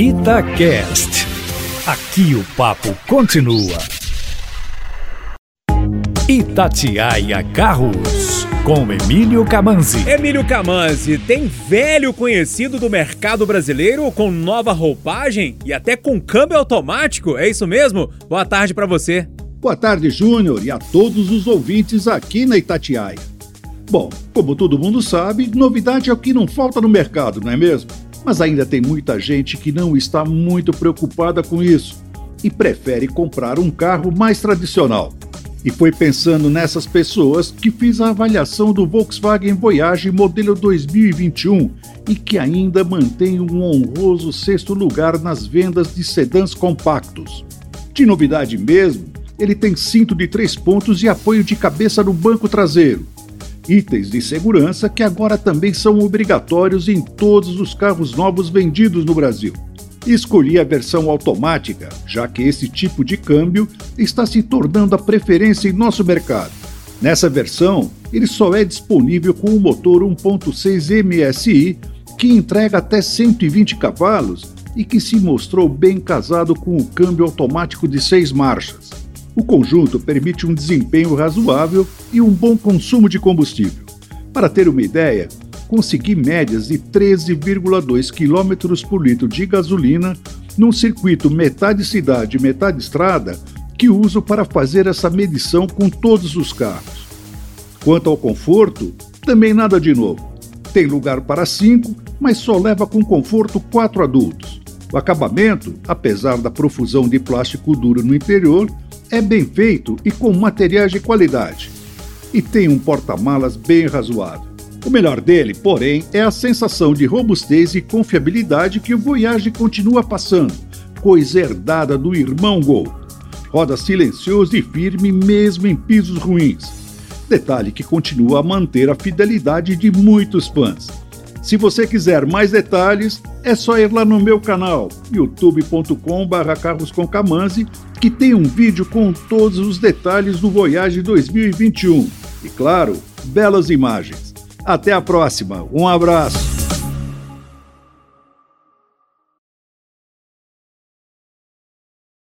Itacast. Aqui o papo continua. Itatiaia Carros, com Emílio Camanzi. Emílio Camanzi, tem velho conhecido do mercado brasileiro com nova roupagem e até com câmbio automático, é isso mesmo? Boa tarde para você. Boa tarde, Júnior, e a todos os ouvintes aqui na Itatiaia. Bom, como todo mundo sabe, novidade é o que não falta no mercado, não é mesmo? Mas ainda tem muita gente que não está muito preocupada com isso e prefere comprar um carro mais tradicional. E foi pensando nessas pessoas que fiz a avaliação do Volkswagen Voyage modelo 2021 e que ainda mantém um honroso sexto lugar nas vendas de sedãs compactos. De novidade mesmo, ele tem cinto de três pontos e apoio de cabeça no banco traseiro itens de segurança que agora também são obrigatórios em todos os carros novos vendidos no Brasil. Escolhi a versão automática, já que esse tipo de câmbio está se tornando a preferência em nosso mercado. Nessa versão, ele só é disponível com o motor 1.6 MSI, que entrega até 120 cavalos e que se mostrou bem casado com o câmbio automático de seis marchas. O conjunto permite um desempenho razoável e um bom consumo de combustível. Para ter uma ideia, consegui médias de 13,2 km por litro de gasolina num circuito metade cidade metade estrada que uso para fazer essa medição com todos os carros. Quanto ao conforto, também nada de novo. Tem lugar para cinco, mas só leva com conforto quatro adultos. O acabamento, apesar da profusão de plástico duro no interior, é bem feito e com materiais de qualidade. E tem um porta-malas bem razoável. O melhor dele, porém, é a sensação de robustez e confiabilidade que o Voyage continua passando, coisa herdada do irmão Gol. Roda silencioso e firme mesmo em pisos ruins. Detalhe que continua a manter a fidelidade de muitos fãs. Se você quiser mais detalhes, é só ir lá no meu canal, youtube.com/carrosconcamanzi, que tem um vídeo com todos os detalhes do Voyage 2021 e claro, belas imagens. Até a próxima. Um abraço.